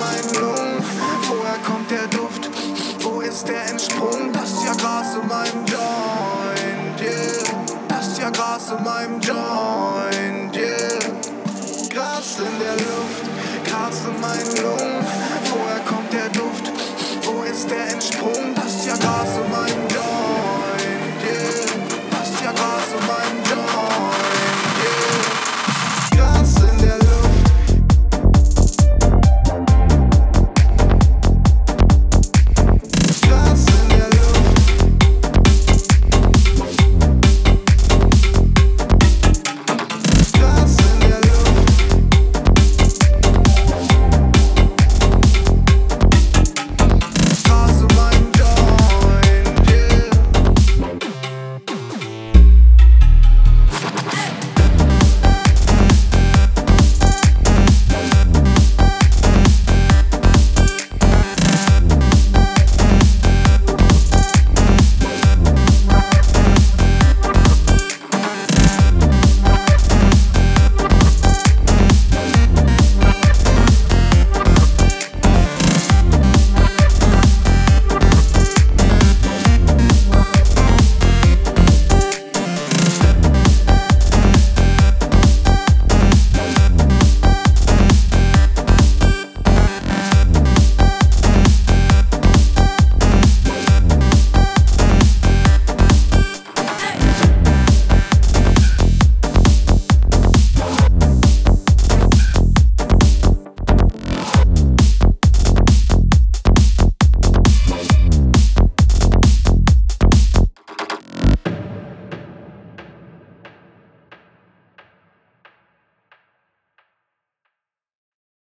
meinen Lungen. Woher kommt der Duft? Wo ist der Entsprung? Das ist ja Gras in meinem Joint, yeah. Das ist ja Gras in meinem Joint, yeah. Gras in der Luft, Gras in meinen Lungen.